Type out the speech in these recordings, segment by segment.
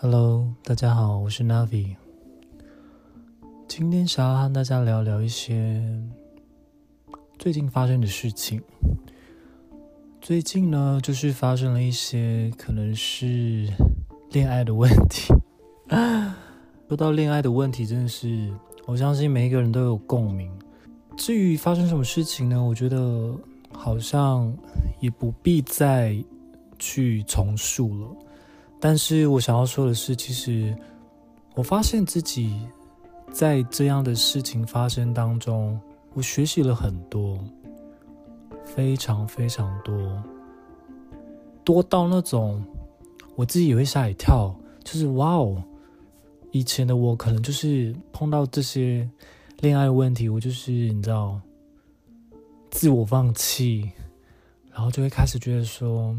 Hello，大家好，我是 Navi。今天想要和大家聊聊一些最近发生的事情。最近呢，就是发生了一些可能是恋爱的问题。说到恋爱的问题，真的是我相信每一个人都有共鸣。至于发生什么事情呢？我觉得好像也不必再去重述了。但是我想要说的是，其实我发现自己在这样的事情发生当中，我学习了很多，非常非常多，多到那种我自己也会吓一跳，就是哇哦，以前的我可能就是碰到这些恋爱问题，我就是你知道，自我放弃，然后就会开始觉得说。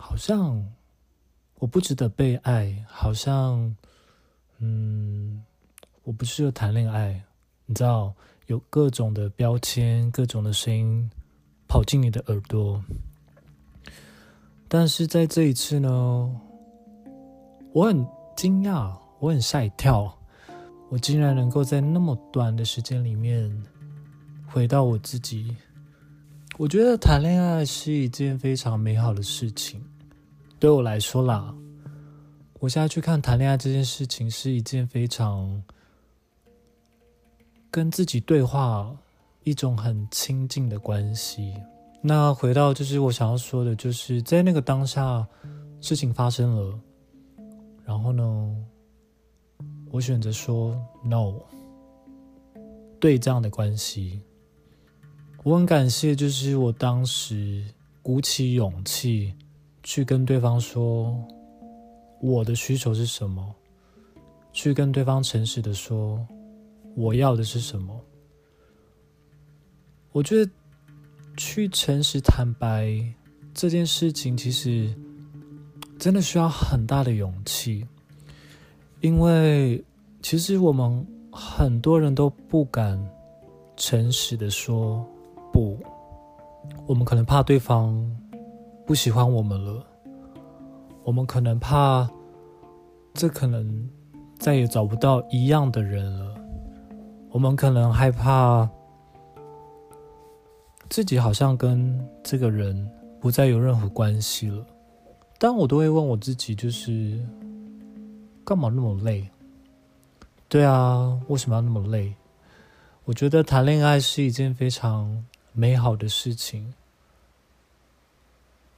好像我不值得被爱，好像嗯，我不适合谈恋爱。你知道，有各种的标签，各种的声音跑进你的耳朵。但是在这一次呢，我很惊讶，我很吓一跳，我竟然能够在那么短的时间里面回到我自己。我觉得谈恋爱是一件非常美好的事情。对我来说啦，我现在去看谈恋爱这件事情是一件非常跟自己对话，一种很亲近的关系。那回到就是我想要说的，就是在那个当下，事情发生了，然后呢，我选择说 no，对这样的关系，我很感谢，就是我当时鼓起勇气。去跟对方说我的需求是什么，去跟对方诚实的说我要的是什么。我觉得去诚实坦白这件事情，其实真的需要很大的勇气，因为其实我们很多人都不敢诚实的说不，我们可能怕对方。不喜欢我们了，我们可能怕，这可能再也找不到一样的人了。我们可能害怕自己好像跟这个人不再有任何关系了。但我都会问我自己，就是干嘛那么累？对啊，为什么要那么累？我觉得谈恋爱是一件非常美好的事情。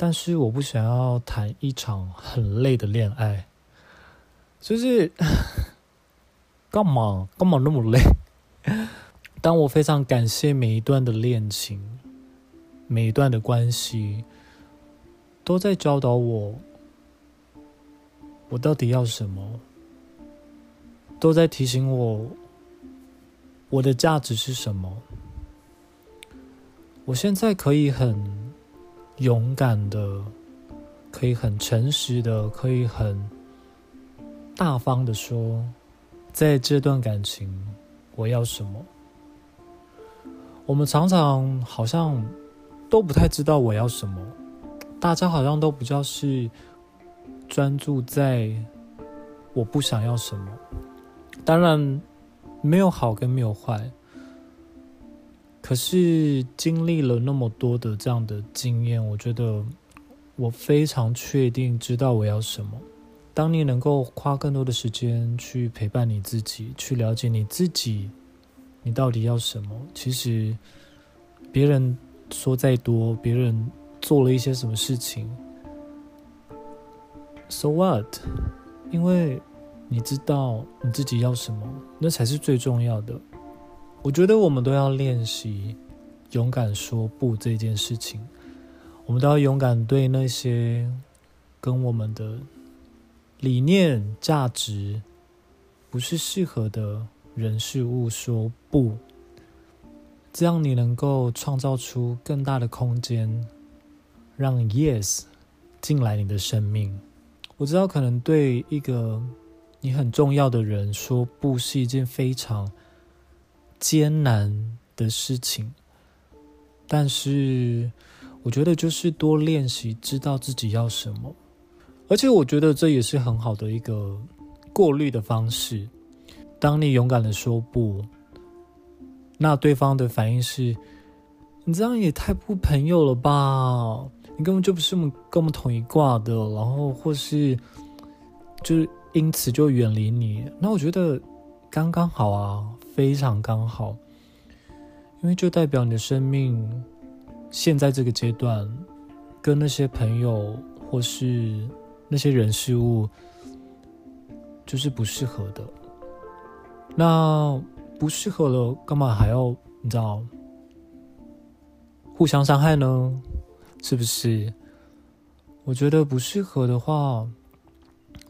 但是我不想要谈一场很累的恋爱，就是干嘛干嘛那么累？但我非常感谢每一段的恋情，每一段的关系，都在教导我，我到底要什么，都在提醒我，我的价值是什么。我现在可以很。勇敢的，可以很诚实的，可以很大方的说，在这段感情，我要什么？我们常常好像都不太知道我要什么，大家好像都比较是专注在我不想要什么。当然，没有好跟没有坏。可是经历了那么多的这样的经验，我觉得我非常确定知道我要什么。当你能够花更多的时间去陪伴你自己，去了解你自己，你到底要什么？其实别人说再多，别人做了一些什么事情，so what？因为你知道你自己要什么，那才是最重要的。我觉得我们都要练习勇敢说不这件事情。我们都要勇敢对那些跟我们的理念、价值不是适合的人事物说不。这样你能够创造出更大的空间，让 Yes 进来你的生命。我知道可能对一个你很重要的人说不是一件非常艰难的事情，但是我觉得就是多练习，知道自己要什么。而且我觉得这也是很好的一个过滤的方式。当你勇敢的说不，那对方的反应是：你这样也太不朋友了吧？你根本就不是我们跟我们同一挂的，然后或是就是因此就远离你。那我觉得刚刚好啊，非常刚好，因为就代表你的生命现在这个阶段跟那些朋友或是。那些人事物就是不适合的，那不适合了，干嘛还要你知道互相伤害呢？是不是？我觉得不适合的话，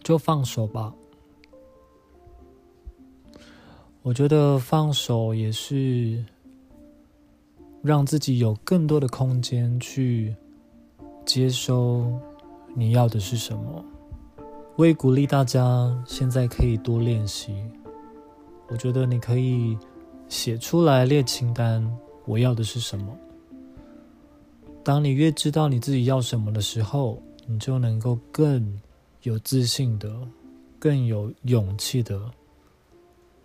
就放手吧。我觉得放手也是让自己有更多的空间去接收。你要的是什么？我也鼓励大家现在可以多练习。我觉得你可以写出来列清单，我要的是什么。当你越知道你自己要什么的时候，你就能够更有自信的、更有勇气的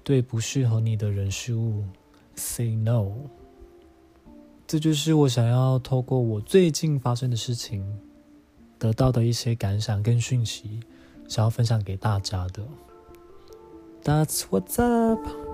对不适合你的人事物 say no。这就是我想要透过我最近发生的事情。得到的一些感想跟讯息，想要分享给大家的。That's what's up.